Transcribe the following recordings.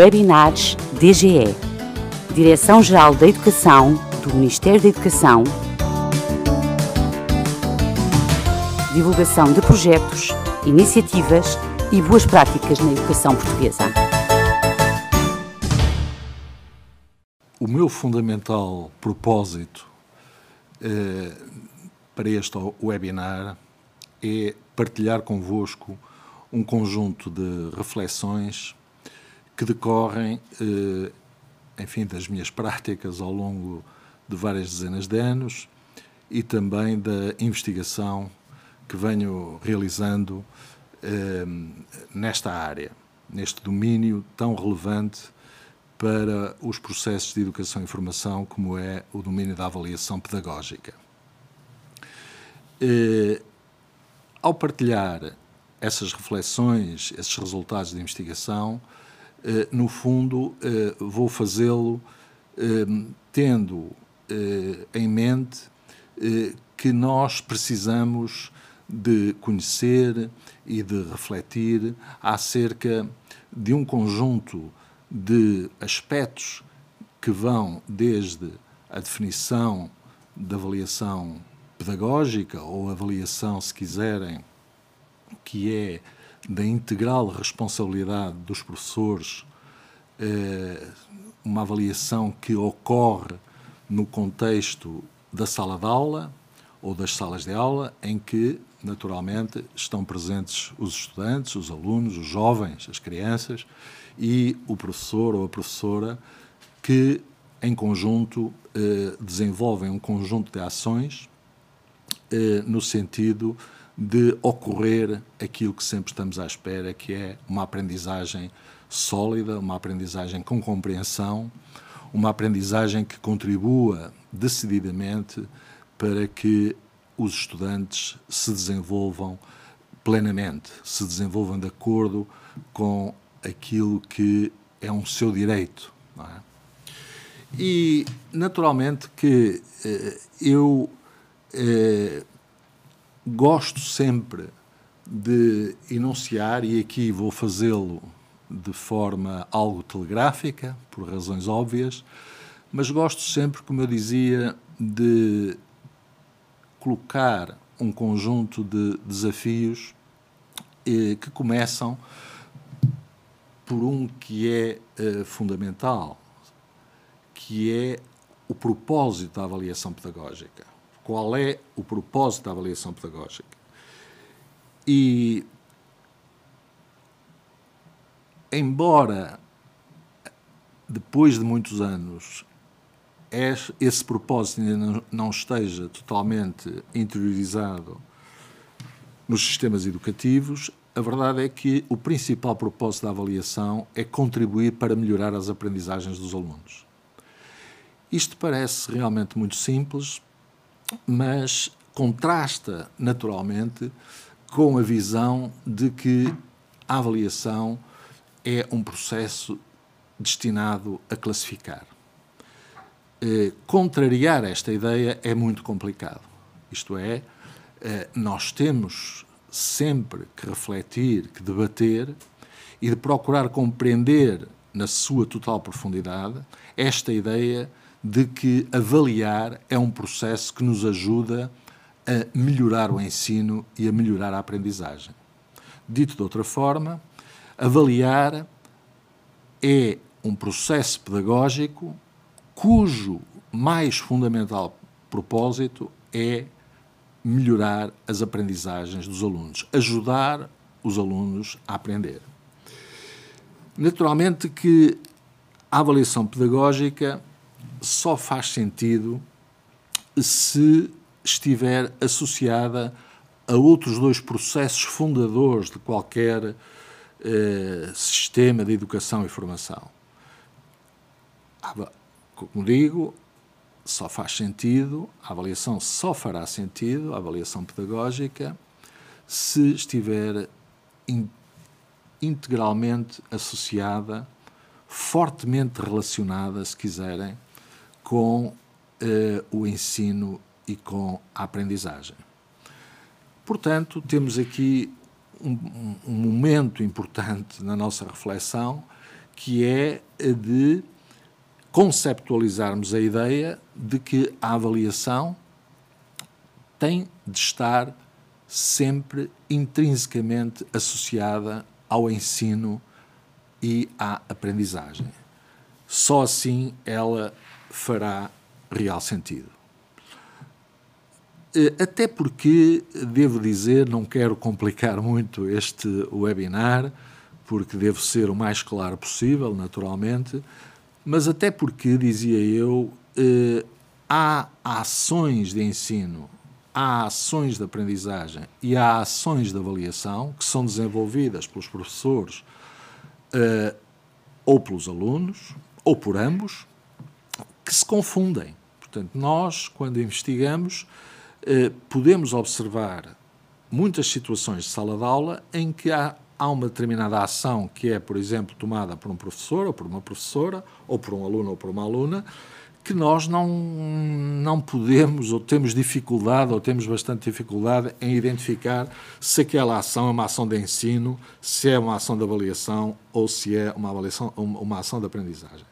Webinars DGE, Direção-Geral da Educação do Ministério da Educação, divulgação de projetos, iniciativas e boas práticas na educação portuguesa. O meu fundamental propósito eh, para este webinar é partilhar convosco um conjunto de reflexões que decorrem, eh, enfim, das minhas práticas ao longo de várias dezenas de anos e também da investigação que venho realizando eh, nesta área, neste domínio tão relevante para os processos de educação e formação, como é o domínio da avaliação pedagógica. Eh, ao partilhar essas reflexões, esses resultados de investigação, no fundo, eh, vou fazê-lo eh, tendo em mente que nós precisamos de conhecer e de refletir acerca de um conjunto de aspectos que vão desde a definição da avaliação pedagógica ou avaliação, se quiserem, que é da integral responsabilidade dos professores, eh, uma avaliação que ocorre no contexto da sala de aula ou das salas de aula, em que, naturalmente, estão presentes os estudantes, os alunos, os jovens, as crianças e o professor ou a professora que, em conjunto, eh, desenvolvem um conjunto de ações eh, no sentido de ocorrer aquilo que sempre estamos à espera, que é uma aprendizagem sólida, uma aprendizagem com compreensão, uma aprendizagem que contribua decididamente para que os estudantes se desenvolvam plenamente, se desenvolvam de acordo com aquilo que é um seu direito. É? E, naturalmente, que eh, eu eh, gosto sempre de enunciar, e aqui vou fazê-lo de forma algo telegráfica, por razões óbvias, mas gosto sempre, como eu dizia, de colocar um conjunto de desafios eh, que começam por um que é eh, fundamental, que é o propósito da avaliação pedagógica qual é o propósito da avaliação pedagógica. E, embora depois de muitos anos esse propósito ainda não esteja totalmente interiorizado nos sistemas educativos, a verdade é que o principal propósito da avaliação é contribuir para melhorar as aprendizagens dos alunos. Isto parece realmente muito simples, mas contrasta naturalmente com a visão de que a avaliação é um processo destinado a classificar. Eh, contrariar esta ideia é muito complicado. Isto é, eh, nós temos sempre que refletir, que debater e de procurar compreender na sua total profundidade esta ideia de que avaliar é um processo que nos ajuda a melhorar o ensino e a melhorar a aprendizagem. Dito de outra forma, avaliar é um processo pedagógico cujo mais fundamental propósito é melhorar as aprendizagens dos alunos, ajudar os alunos a aprender. Naturalmente que a avaliação pedagógica só faz sentido se estiver associada a outros dois processos fundadores de qualquer eh, sistema de educação e formação. Como digo, só faz sentido, a avaliação só fará sentido, a avaliação pedagógica, se estiver in, integralmente associada, fortemente relacionada, se quiserem, com uh, o ensino e com a aprendizagem. Portanto, temos aqui um, um, momento importante na nossa reflexão, que é a de conceptualizarmos a ideia de que a avaliação tem de estar sempre intrinsecamente associada ao ensino e à aprendizagem. Só assim ela fará real sentido. Eh, até porque, devo dizer, não quero complicar muito este webinar, porque devo ser o mais claro possível, naturalmente, mas até porque, dizia eu, eh, há ações de ensino, há ações de aprendizagem e há ações de avaliação que são desenvolvidas pelos professores eh, ou pelos alunos, ou por ambos, que se confundem. Portanto, nós, quando investigamos, eh, podemos observar muitas situações de sala de aula em que há, há uma determinada ação que é, por exemplo, tomada por um professor ou por uma professora, ou por um aluno ou por uma aluna, que nós não, não podemos, ou temos dificuldade, ou temos bastante dificuldade em identificar se aquela ação é uma ação de ensino, se é uma ação de avaliação ou se é uma, avaliação, uma ação de aprendizagem.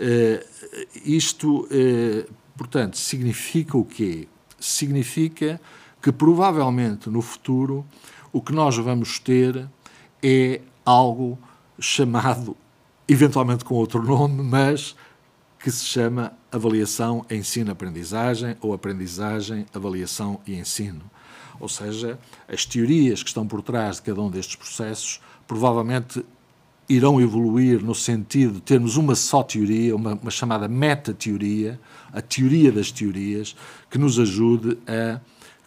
Uh, isto, uh, portanto, significa o quê? Significa que provavelmente no futuro o que nós vamos ter é algo chamado, eventualmente com outro nome, mas que se chama avaliação, ensino, aprendizagem ou aprendizagem, avaliação e ensino. Ou seja, as teorias que estão por trás de cada um destes processos provavelmente irão evoluir no sentido de termos uma só teoria, uma, uma chamada meta-teoria, a teoria das teorias, que nos ajude a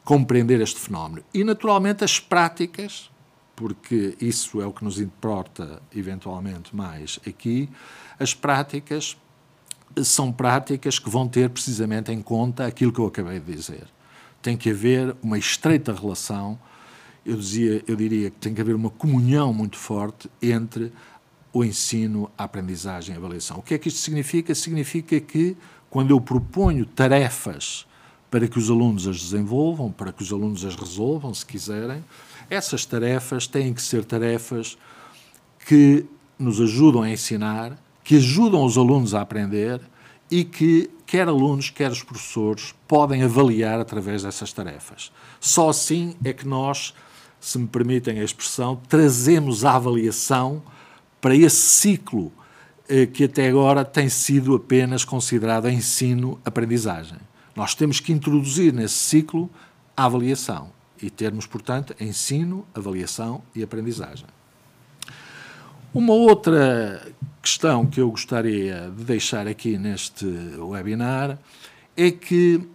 compreender este fenómeno. E, naturalmente, as práticas, porque isso é o que nos importa eventualmente mais aqui, as práticas são práticas que vão ter precisamente em conta aquilo que eu acabei de dizer. Tem que haver uma estreita relação, eu, dizia, eu diria que tem que haver uma comunhão muito forte entre o ensino, a aprendizagem a avaliação. O que é que isto significa? Significa que quando eu proponho tarefas para que os alunos as desenvolvam, para que os alunos as resolvam, se quiserem, essas tarefas têm que ser tarefas que nos ajudam a ensinar, que ajudam os alunos a aprender e que quer alunos, quer os professores podem avaliar através dessas tarefas. Só assim é que nós, se me permitem a expressão, trazemos a avaliação para esse ciclo eh, que até agora tem sido apenas considerado ensino-aprendizagem. Nós temos que introduzir nesse ciclo a avaliação e termos, portanto, ensino, avaliação e aprendizagem. Uma outra questão que eu gostaria de deixar aqui neste webinar é que,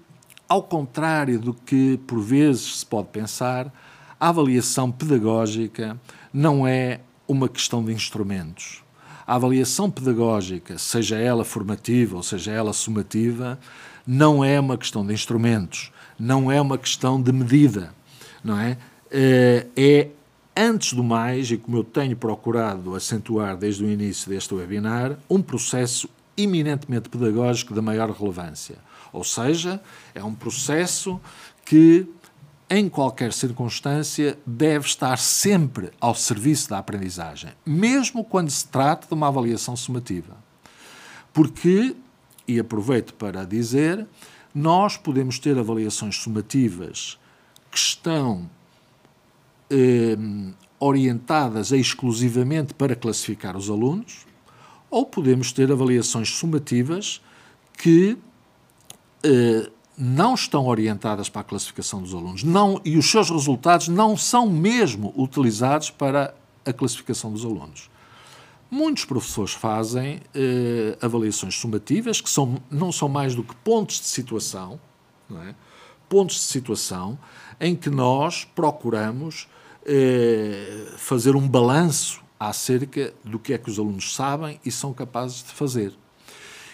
ao contrário do que por vezes se pode pensar, a avaliação pedagógica não é uma questão de instrumentos. A avaliação pedagógica, seja ela formativa ou seja ela sumativa, não é uma questão de instrumentos, não é uma questão de medida, não é? Eh, é, antes do mais, e como eu tenho procurado acentuar desde o início deste webinar, um processo eminentemente pedagógico da maior relevância. Ou seja, é um processo que em qualquer circunstância, deve estar sempre ao serviço da aprendizagem, mesmo quando se trata de uma avaliação sumativa. Porque, e aproveito para dizer, nós podemos ter avaliações sumativas que estão eh, orientadas exclusivamente para classificar os alunos, ou podemos ter avaliações sumativas que eh, não estão orientadas para a classificação dos alunos não, e os seus resultados não são mesmo utilizados para a classificação dos alunos. Muitos professores fazem eh, avaliações sumativas, que são, não são mais do que pontos de situação, é? pontos de situação em que nós procuramos eh, fazer um balanço acerca do que é que os alunos sabem e são capazes de fazer.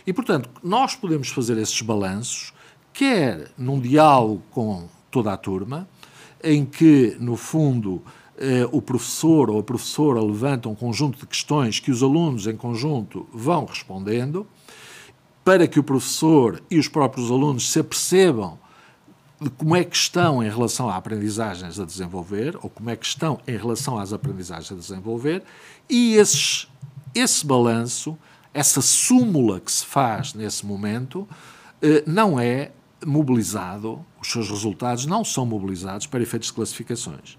E, portanto, nós podemos fazer esses balanços quer num diálogo com toda a turma, em que, no fundo, eh, o professor ou a professora levanta um conjunto de questões que os alunos, em conjunto, vão respondendo, para que o professor e os próprios alunos se apercebam de como é que estão em relação a aprendizagens a desenvolver, ou como é que estão em relação às aprendizagens a desenvolver, e esses esse balanço, essa súmula que se faz nesse momento, eh, não é mobilizado, os seus resultados não são mobilizados para efeitos de classificações.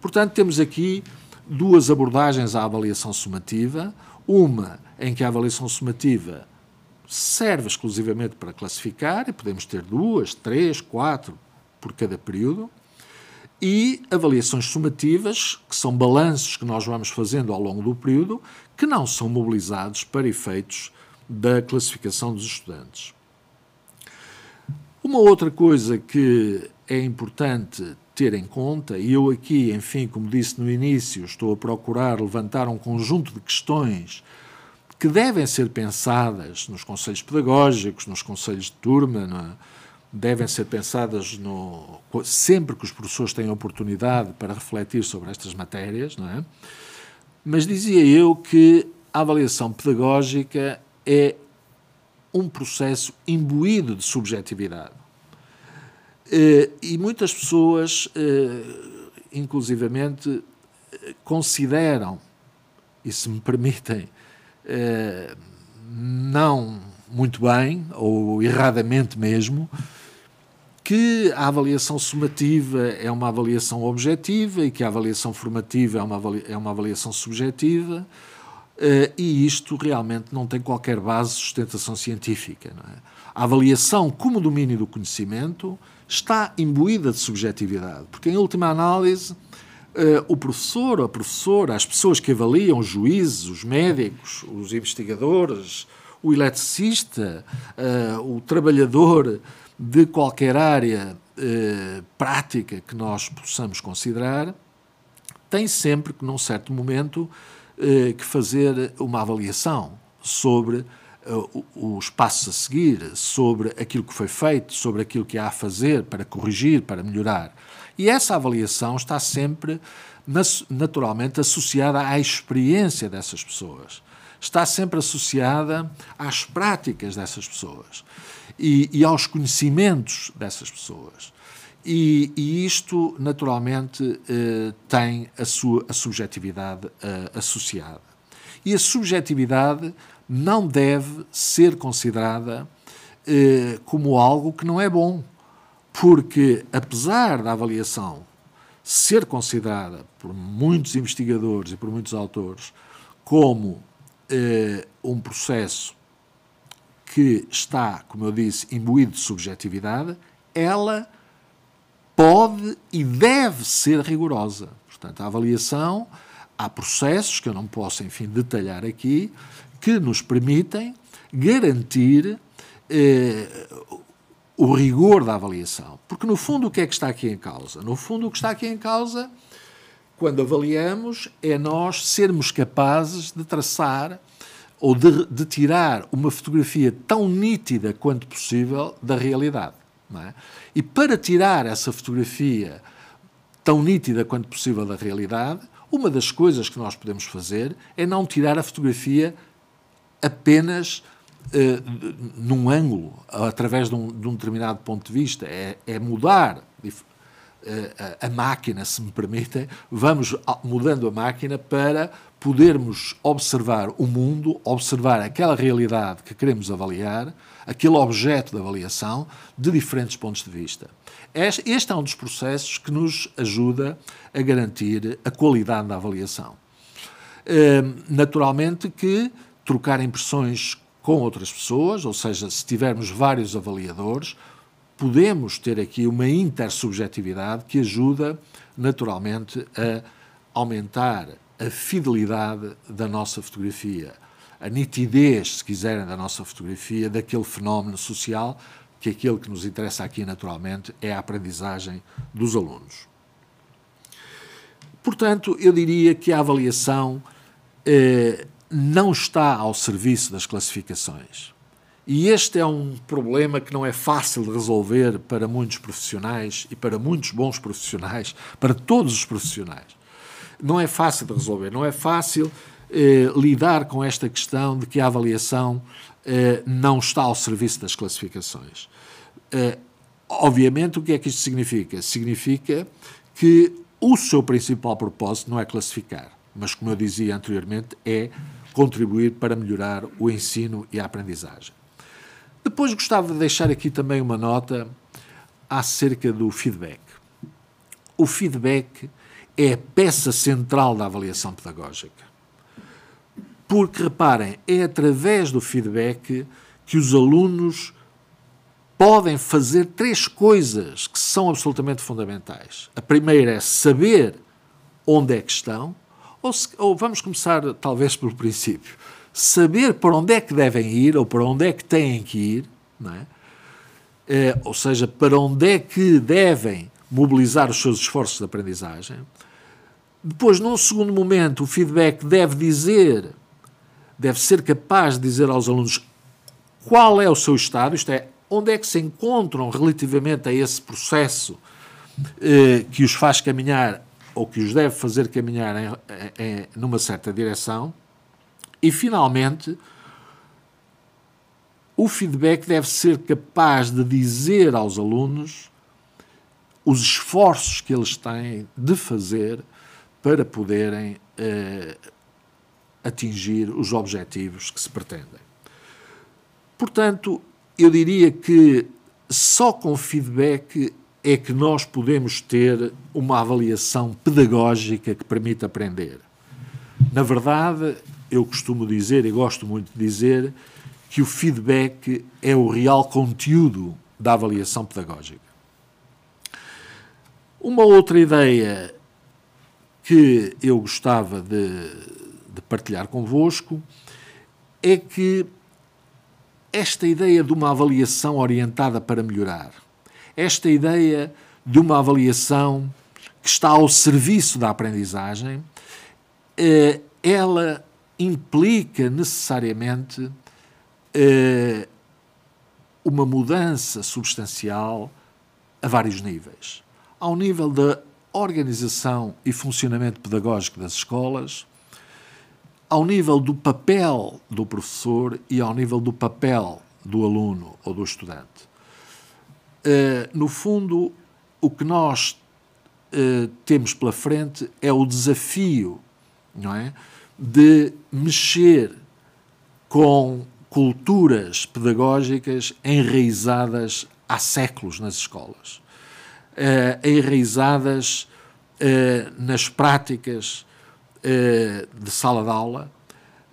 Portanto, temos aqui duas abordagens à avaliação sumativa. Uma em que a avaliação sumativa serve exclusivamente para classificar, e podemos ter duas, três, quatro por cada período, e avaliações sumativas, que são balanços que nós vamos fazendo ao longo do período, que não são mobilizados para efeitos da classificação dos estudantes. Uma outra coisa que é importante ter em conta, e eu aqui, enfim, como disse no início, estou a procurar levantar um conjunto de questões que devem ser pensadas nos conselhos pedagógicos, nos conselhos de turma, é? devem ser pensadas no, sempre que os professores têm oportunidade para refletir sobre estas matérias, não é? Mas dizia eu que a avaliação pedagógica é um processo imbuído de subjetividade. Eh, e muitas pessoas, eh, inclusivamente, consideram, e se me permitem, eh, não muito bem, ou erradamente mesmo, que a avaliação sumativa é uma avaliação objetiva e que a avaliação formativa é uma, avaliação, é uma avaliação subjetiva, uh, e isto realmente não tem qualquer base de sustentação científica. É? A avaliação como domínio do conhecimento está imbuída de subjetividade, porque, em última análise, Uh, o professor, a professora, as pessoas que avaliam, os juízes, os médicos, os investigadores, o eletricista, uh, o trabalhador de qualquer área uh, prática que nós possamos considerar, tem sempre que, num certo momento, que fazer uma avaliação sobre os passos a seguir, sobre aquilo que foi feito, sobre aquilo que há a fazer para corrigir, para melhorar. E essa avaliação está sempre, naturalmente, associada à experiência dessas pessoas. Está sempre associada às práticas dessas pessoas e, e aos conhecimentos dessas pessoas. E, e isto, naturalmente, eh, tem a sua a subjetividade eh, associada. E a subjetividade não deve ser considerada eh, como algo que não é bom porque, apesar da avaliação ser considerada por muitos investigadores e por muitos autores como eh, um processo que está, como eu disse, imbuído de subjetividade, ela pode e deve ser rigorosa. Portanto, a avaliação, há processos que eu não posso, enfim, detalhar aqui, que nos permitem garantir eh, o rigor da avaliação. Porque, no fundo, o que é que está aqui em causa? No fundo, o que está aqui em causa, quando avaliamos, é nós sermos capazes de traçar ou de, de tirar uma fotografia tão nítida quanto possível da realidade. É? E para tirar essa fotografia tão nítida quanto possível da realidade, uma das coisas que nós podemos fazer é não tirar a fotografia apenas uh, num ângulo, através de um, de um, determinado ponto de vista, é, é mudar uh, a, a máquina, se me permitem, vamos mudando a máquina para podermos observar o mundo, observar aquela realidade que queremos avaliar, aquele objeto de avaliação, de diferentes pontos de vista. Este é um dos processos que nos ajuda a garantir a qualidade da avaliação. Naturalmente que trocar impressões com outras pessoas, ou seja, se tivermos vários avaliadores, podemos ter aqui uma intersubjetividade que ajuda, naturalmente, a aumentar a fidelidade da nossa fotografia, a nitidez, se quiserem, da nossa fotografia, daquele fenómeno social, que aquele que nos interessa aqui, naturalmente, é a aprendizagem dos alunos. Portanto, eu diria que a avaliação eh, não está ao serviço das classificações. E este é um problema que não é fácil de resolver para muitos profissionais e para muitos bons profissionais, para todos os profissionais. Não é fácil de resolver, não é fácil eh, lidar com esta questão de que a avaliação eh, não está ao serviço das classificações. Eh, obviamente, o que é que isto significa? Significa que o seu principal propósito não é classificar, mas, como eu dizia anteriormente, é contribuir para melhorar o ensino e a aprendizagem. Depois gostava de deixar aqui também uma nota acerca do feedback. O feedback é a peça central da avaliação pedagógica. Porque, reparem, é através do feedback que os alunos podem fazer três coisas que são absolutamente fundamentais. A primeira é saber onde é que estão, ou, se, ou, vamos começar talvez pelo princípio, saber para onde é que devem ir ou para onde é que têm que ir, não é? É, ou seja, para onde é que devem mobilizar os seus esforços de aprendizagem. Depois, num segundo momento, o feedback deve dizer, deve ser capaz de dizer aos alunos qual é o seu estado, isto é, onde é que se encontram relativamente a esse processo eh, que os faz caminhar ou que os deve fazer caminhar em, em, numa certa direção. E, finalmente, o feedback deve ser capaz de dizer aos alunos os esforços que eles têm de fazer para poderem eh, atingir os objetivos que se pretendem. Portanto, eu diria que só com feedback é que nós podemos ter uma avaliação pedagógica que permite aprender. Na verdade, eu costumo dizer e gosto muito de dizer que o feedback é o real conteúdo da avaliação pedagógica. Uma outra ideia que eu gostava de, de partilhar convosco é que esta ideia de uma avaliação orientada para melhorar, esta ideia de uma avaliação que está ao serviço da aprendizagem, eh, ela implica necessariamente eh, uma mudança substancial a vários níveis. Ao nível da organização e funcionamento pedagógico das escolas, ao nível do papel do professor e ao nível do papel do aluno ou do estudante. Uh, no fundo, o que nós uh, temos pela frente é o desafio não é, de mexer com culturas pedagógicas enraizadas há séculos nas escolas, uh, enraizadas nas práticas eh, de sala de aula,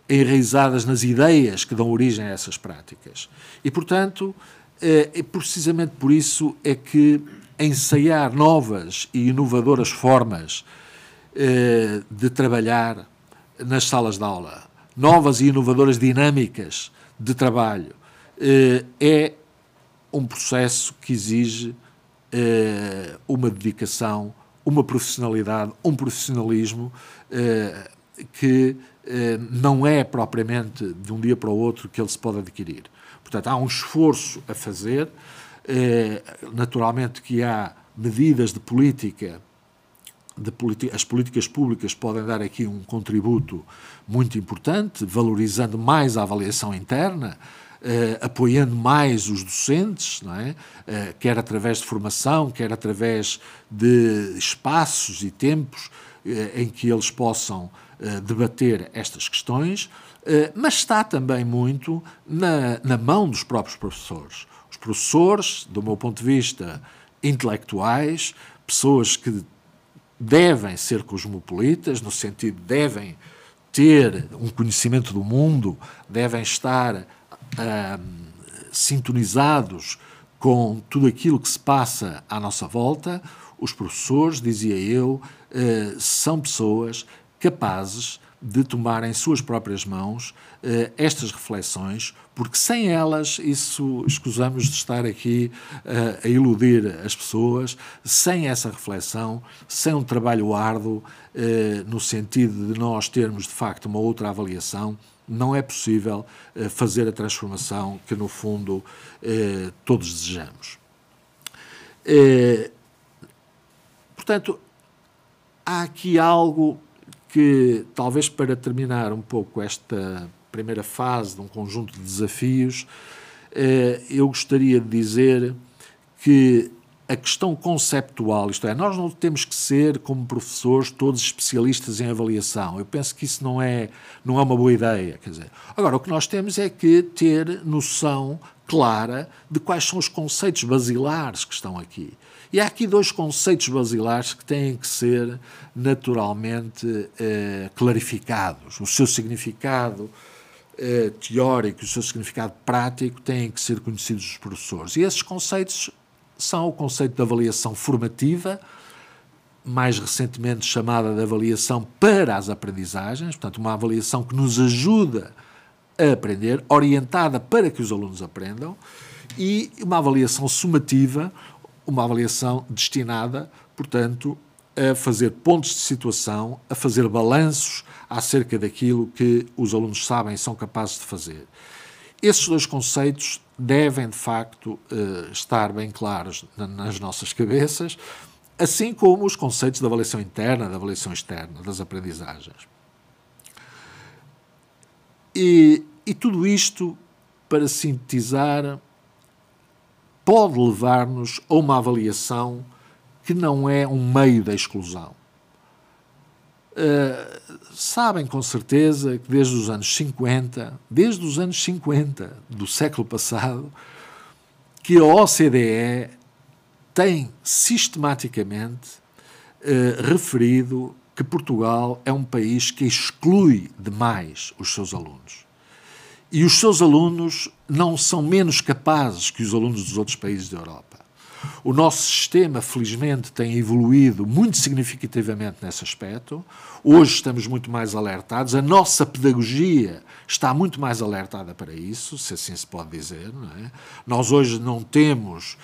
enraizadas nas ideias que dão origem a essas práticas. E, portanto, é precisamente por isso é que ensaiar novas e inovadoras formas eh, de trabalhar nas salas de aula, novas e inovadoras dinâmicas de trabalho, é um processo que exige uma dedicação, uma profissionalidade, um profissionalismo eh, que eh, não é propriamente de um dia para o outro que ele se pode adquirir. Portanto, há um esforço a fazer, eh, naturalmente que há medidas de política as políticas públicas podem dar aqui um contributo muito importante, valorizando mais a avaliação interna, eh, apoiando mais os docentes, é? Eh, quer através de formação, quer através de espaços e tempos eh, em que eles possam eh, debater estas questões, mas está também muito na, na mão dos próprios professores. Os professores, do meu ponto de vista, intelectuais, pessoas que devem ser cosmopolitas, no sentido de devem ter um conhecimento do mundo, devem estar sintonizados com tudo aquilo que se passa à nossa volta, os professores, dizia eu, eh, são pessoas capazes de tomar em suas próprias mãos uh, estas reflexões, porque sem elas, isso escusamos de estar aqui uh, a iludir as pessoas, sem essa reflexão, sem um trabalho árduo, uh, no sentido de nós termos de facto uma outra avaliação, não é possível fazer a transformação que, no fundo, todos desejamos. Portanto, há aqui algo que, talvez para terminar um pouco esta primeira fase de um conjunto de desafios, eh, eu gostaria de dizer que a questão conceptual, isto é, nós não temos que ser, como professores, todos especialistas em avaliação. Eu penso que isso não é, não é uma boa ideia. Quer dizer, agora, o que nós temos é que ter noção clara de quais são os conceitos basilares que estão aqui. E há aqui dois conceitos basilares que têm que ser naturalmente eh, clarificados. O seu significado eh, teórico e o seu significado prático têm que ser conhecidos dos professores. E esses conceitos são o conceito de avaliação formativa, mais recentemente chamada de avaliação para as aprendizagens, portanto, uma avaliação que nos ajuda a aprender, orientada para que os alunos aprendam, e uma avaliação sumativa, uma avaliação destinada, portanto, a fazer pontos de situação, a fazer balanços acerca daquilo que os alunos sabem e são capazes de fazer. Esses dois conceitos devem, de facto, eh, estar bem claros nas nossas cabeças, assim como os conceitos da avaliação interna, da avaliação externa, das aprendizagens. E, e tudo isto, para sintetizar, pode levar-nos a uma avaliação que não é um meio da exclusão. Uh, sabem com certeza que desde os anos 50, desde os anos 50 do século passado, que a OCDE tem sistematicamente uh, referido que Portugal é um país que exclui demais os seus alunos. E os seus alunos não são menos capazes que os alunos dos outros países da Europa. O nosso sistema, felizmente, tem evoluído muito significativamente nesse aspecto. Hoje estamos muito mais alertados. A nossa pedagogia está muito mais alertada para isso, se assim se pode dizer. É? Nós hoje não temos,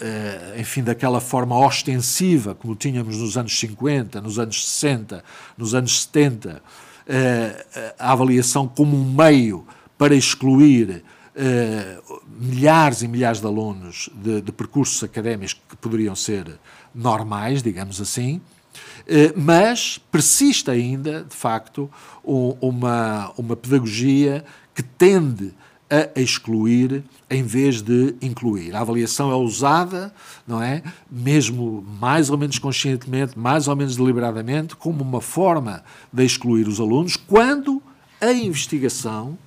eh, enfim, daquela forma ostensiva como tínhamos nos anos 50, nos anos 60, nos anos 70, eh, a avaliação como um meio para excluir uh, milhares e milhares de alunos de, de, percursos académicos que poderiam ser normais, digamos assim, uh, mas persiste ainda, de facto, um, uma, uma pedagogia que tende a excluir em vez de incluir. A avaliação é usada, não é? Mesmo mais ou menos conscientemente, mais ou menos deliberadamente, como uma forma de excluir os alunos, quando a investigação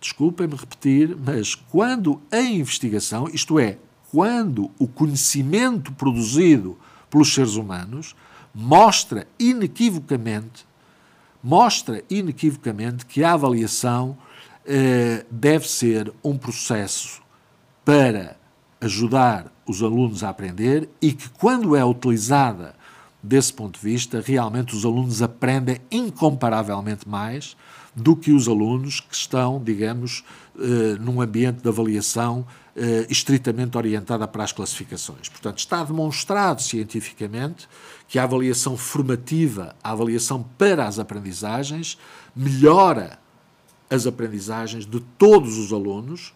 desculpem-me repetir, mas quando a investigação, isto é, quando o conhecimento produzido pelos seres humanos mostra inequivocamente, mostra inequivocamente que a avaliação eh, deve ser um processo para ajudar os alunos a aprender e que, quando é utilizada desse ponto de vista, realmente os alunos aprendem incomparavelmente mais do que os alunos que estão, digamos, eh, num ambiente de avaliação eh, estritamente orientada para as classificações. Portanto, está demonstrado cientificamente que a avaliação formativa, a avaliação para as aprendizagens, melhora as aprendizagens de todos os alunos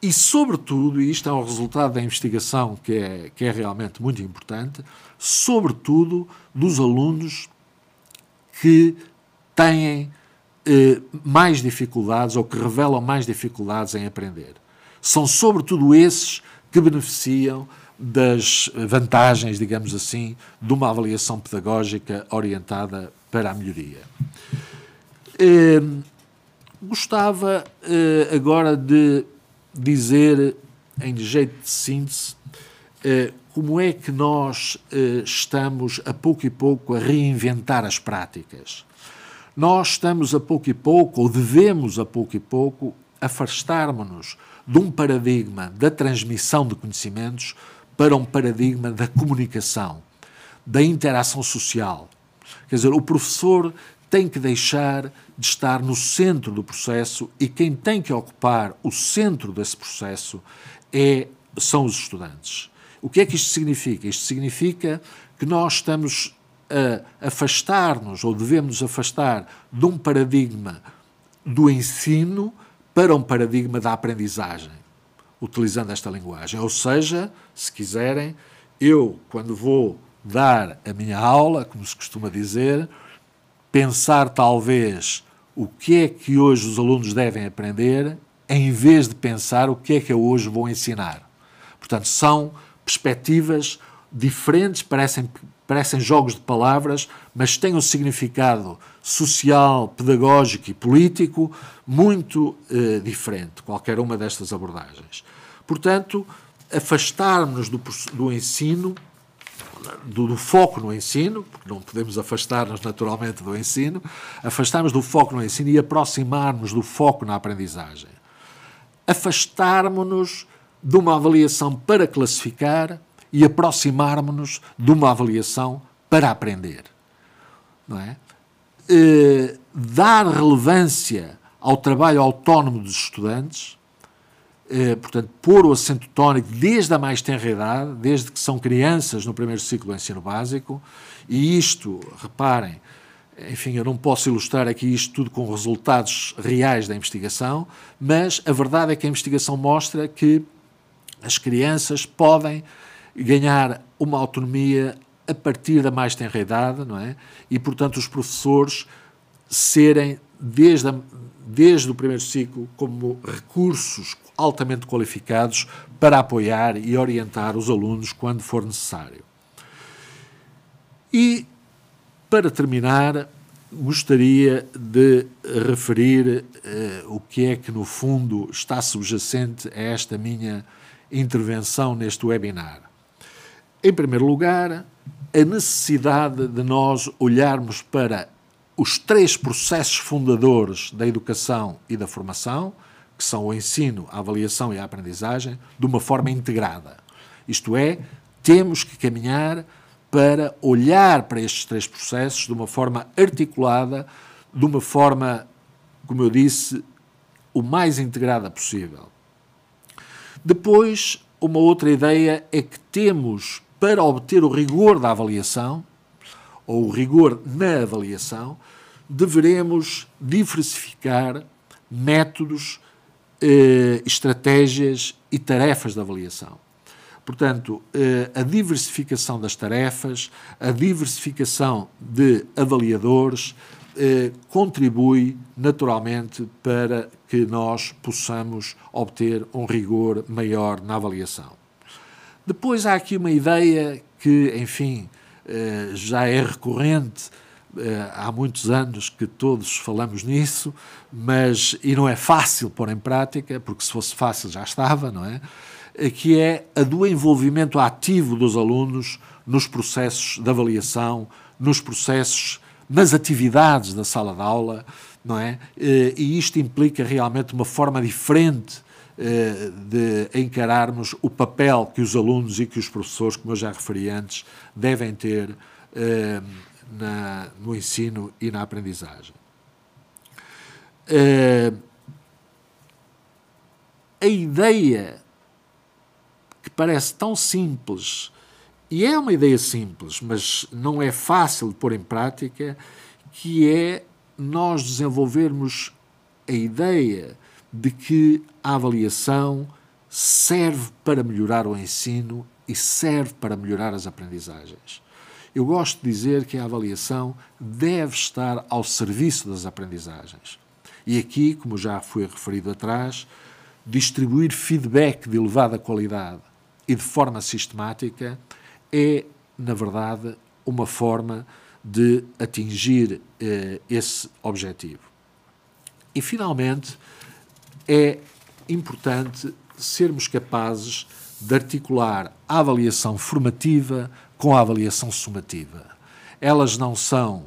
e, sobretudo, e isto é um resultado da investigação que é, que é realmente muito importante, sobretudo dos alunos que têm eh, mais dificuldades ou que revelam mais dificuldades em aprender. São, sobretudo, esses que beneficiam das vantagens, digamos assim, de uma avaliação pedagógica orientada para a melhoria. Eh, gostava eh, agora de dizer, em jeito de síntese, como é que nós estamos a pouco e pouco a reinventar as práticas nós estamos a pouco e pouco, ou devemos a pouco e pouco, afastarmos-nos de um paradigma da transmissão de conhecimentos para um paradigma da comunicação, da interação social. Quer dizer, o professor tem que deixar de estar no centro do processo e quem tem que ocupar o centro desse processo é, são os estudantes. O que é que isto significa? Isto significa que nós estamos afastar-nos, ou devemos afastar, de um paradigma do ensino para um paradigma da aprendizagem, utilizando esta linguagem. Ou seja, se quiserem, eu, quando vou dar a minha aula, como se costuma dizer, pensar talvez o que é que hoje os alunos devem aprender, em vez de pensar o que é que eu hoje vou ensinar. Portanto, são perspectivas diferentes, parecem, parecem jogos de palavras, mas têm um significado social, pedagógico e político muito eh, diferente, qualquer uma destas abordagens. Portanto, afastarmos do, do ensino, do, do, foco no ensino, porque não podemos afastar-nos naturalmente do ensino, afastarmos do foco no ensino e aproximarmos do foco na aprendizagem. Afastarmos-nos de uma avaliação para classificar e aproximarmos-nos de uma avaliação para aprender. Não é? Eh, dar relevância ao trabalho autónomo dos estudantes, eh, portanto, pôr o acento tónico desde a mais tenra idade, desde que são crianças no primeiro ciclo do ensino básico, e isto, reparem, enfim, eu não posso ilustrar aqui isto tudo com resultados reais da investigação, mas a verdade é que a investigação mostra que as crianças podem ganhar uma autonomia a partir da mais tenra idade, não é? E, portanto, os professores serem, desde, a, desde o primeiro ciclo, como recursos altamente qualificados para apoiar e orientar os alunos quando for necessário. E, para terminar, gostaria de referir uh, o que é que, no fundo, está subjacente a esta minha intervenção neste webinar. Em primeiro lugar, a necessidade de nós olharmos para os três processos fundadores da educação e da formação, que são o ensino, a avaliação e a aprendizagem, de uma forma integrada. Isto é, temos que caminhar para olhar para estes três processos de uma forma articulada, de uma forma, como eu disse, o mais integrada possível. Depois, uma outra ideia é que temos para obter o rigor da avaliação, ou o rigor na avaliação, deveremos diversificar métodos, eh, estratégias e tarefas de avaliação. Portanto, eh, a diversificação das tarefas, a diversificação de avaliadores, eh, contribui naturalmente para que nós possamos obter um rigor maior na avaliação. Depois há aqui uma ideia que, enfim, eh, já é recorrente eh, há muitos anos que todos falamos nisso, mas e não é fácil pôr em prática, porque se fosse fácil já estava, não é? Eh, que é a do envolvimento ativo dos alunos nos processos de avaliação, nos processos, nas atividades da sala de aula, não é? E isto implica realmente uma forma diferente de encararmos o papel que os alunos e que os professores, como eu já referi antes, devem ter eh, na, no ensino e na aprendizagem. Eh, a ideia que parece tão simples, e é uma ideia simples, mas não é fácil de pôr em prática, que é nós desenvolvermos a ideia de que a avaliação serve para melhorar o ensino e serve para melhorar as aprendizagens. Eu gosto de dizer que a avaliação deve estar ao serviço das aprendizagens. E aqui, como já foi referido atrás, distribuir feedback de elevada qualidade e de forma sistemática é, na verdade, uma forma de atingir eh, esse objetivo. E, finalmente, é importante sermos capazes de articular a avaliação formativa com a avaliação sumativa. Elas não são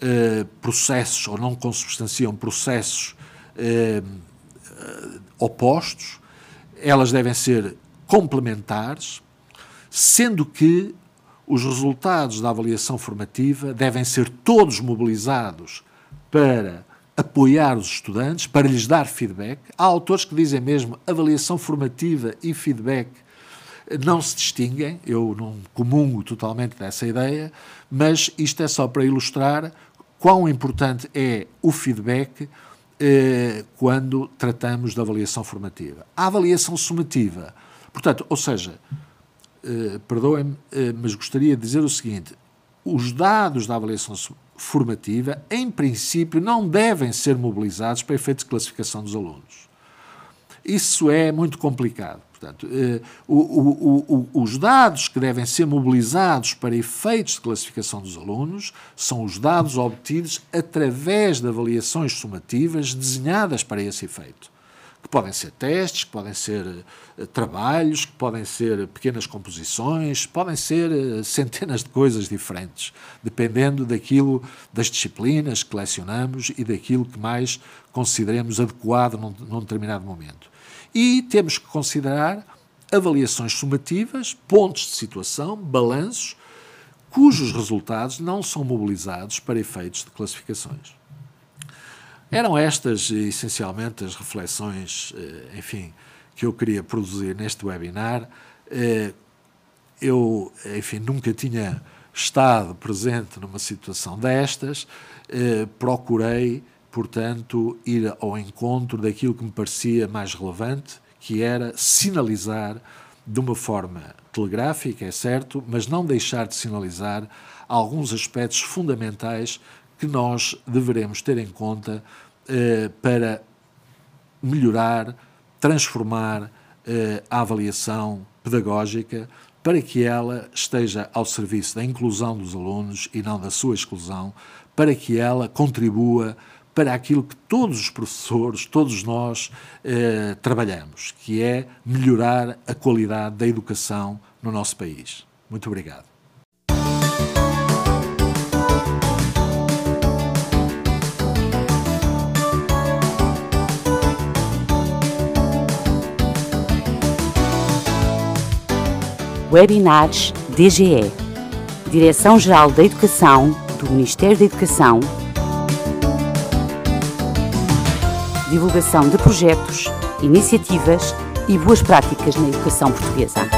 eh, processos ou não consubstanciam processos eh, opostos, elas devem ser complementares, sendo que os resultados da avaliação formativa devem ser todos mobilizados para apoiar os estudantes, para lhes dar feedback. Há autores que dizem mesmo avaliação formativa e feedback não se distinguem, eu não comungo totalmente dessa ideia, mas isto é só para ilustrar quão importante é o feedback eh, quando tratamos da avaliação formativa. A avaliação sumativa, portanto, ou seja, eh, perdoem-me, eh, mas gostaria de dizer o seguinte: os dados da avaliação formativa, em princípio, não devem ser mobilizados para efeitos de classificação dos alunos. Isso é muito complicado. Portanto, eh, o, o, o, os dados que devem ser mobilizados para efeitos de classificação dos alunos são os dados obtidos através de avaliações sumativas desenhadas para esse efeito. Que podem ser testes, que podem ser uh, trabalhos, que podem ser pequenas composições, podem ser uh, centenas de coisas diferentes, dependendo daquilo, das disciplinas que lecionamos e daquilo que mais consideremos adequado num, num determinado momento. E temos que considerar avaliações sumativas, pontos de situação, balanços, cujos resultados não são mobilizados para efeitos de classificações. Eram estas, essencialmente, as reflexões, eh, enfim, que eu queria produzir neste webinar. Eh, eu, enfim, nunca tinha estado presente numa situação destas, eh, procurei portanto, ir ao encontro daquilo que me parecia mais relevante, que era sinalizar de uma forma telegráfica, é certo, mas não deixar de sinalizar alguns aspectos fundamentais que nós deveremos ter em conta eh, para melhorar, transformar eh, a avaliação pedagógica para que ela esteja ao serviço da inclusão dos alunos e não da sua exclusão, para que ela contribua para aquilo que todos os professores, todos nós eh, trabalhamos, que é melhorar a qualidade da educação no nosso país. Muito obrigado. Webinars DGE Direção-Geral da Educação do Ministério da Educação divulgação de projetos, iniciativas e boas práticas na educação portuguesa.